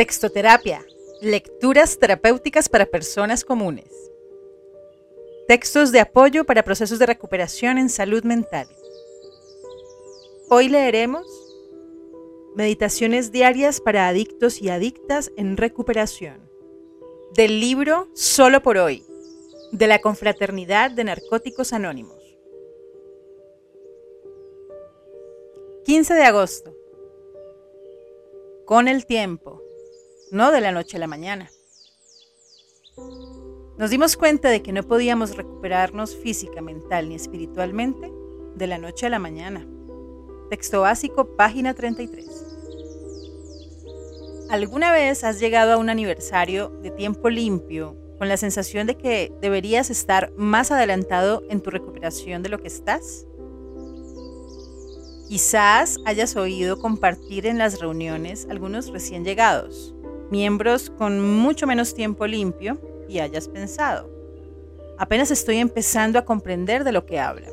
Textoterapia. Lecturas terapéuticas para personas comunes. Textos de apoyo para procesos de recuperación en salud mental. Hoy leeremos Meditaciones diarias para adictos y adictas en recuperación. Del libro Solo por hoy, de la Confraternidad de Narcóticos Anónimos. 15 de agosto. Con el tiempo, no de la noche a la mañana. Nos dimos cuenta de que no podíamos recuperarnos física, mental ni espiritualmente de la noche a la mañana. Texto básico, página 33. ¿Alguna vez has llegado a un aniversario de tiempo limpio con la sensación de que deberías estar más adelantado en tu recuperación de lo que estás? Quizás hayas oído compartir en las reuniones algunos recién llegados, miembros con mucho menos tiempo limpio y hayas pensado, apenas estoy empezando a comprender de lo que hablan.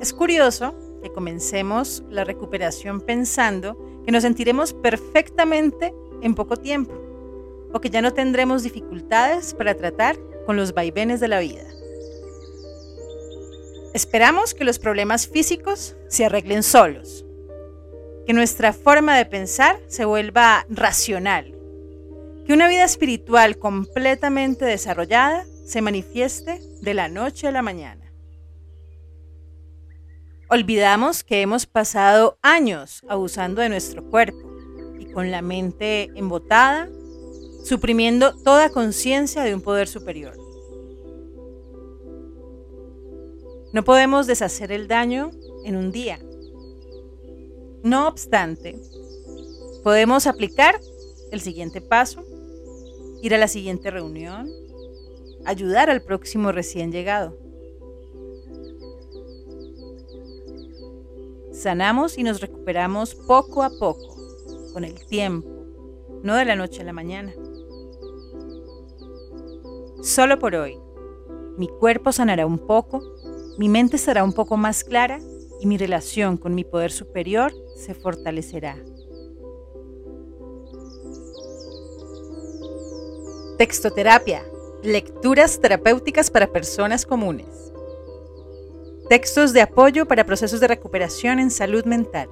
Es curioso que comencemos la recuperación pensando que nos sentiremos perfectamente en poco tiempo o que ya no tendremos dificultades para tratar con los vaivenes de la vida. Esperamos que los problemas físicos se arreglen solos, que nuestra forma de pensar se vuelva racional, que una vida espiritual completamente desarrollada se manifieste de la noche a la mañana. Olvidamos que hemos pasado años abusando de nuestro cuerpo y con la mente embotada, suprimiendo toda conciencia de un poder superior. No podemos deshacer el daño en un día. No obstante, podemos aplicar el siguiente paso, ir a la siguiente reunión, ayudar al próximo recién llegado. Sanamos y nos recuperamos poco a poco, con el tiempo, no de la noche a la mañana. Solo por hoy, mi cuerpo sanará un poco mi mente será un poco más clara y mi relación con mi poder superior se fortalecerá. Textoterapia. Lecturas terapéuticas para personas comunes. Textos de apoyo para procesos de recuperación en salud mental.